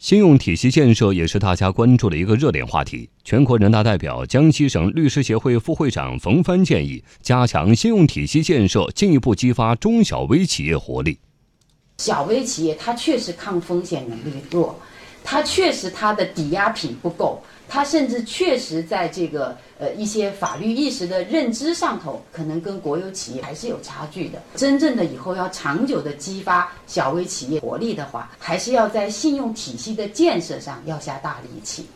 信用体系建设也是大家关注的一个热点话题。全国人大代表、江西省律师协会副会长冯帆建议，加强信用体系建设，进一步激发中小微企业活力。小微企业它确实抗风险能力弱，它确实它的抵押品不够。他甚至确实在这个呃一些法律意识的认知上头，可能跟国有企业还是有差距的。真正的以后要长久的激发小微企业活力的话，还是要在信用体系的建设上要下大力气。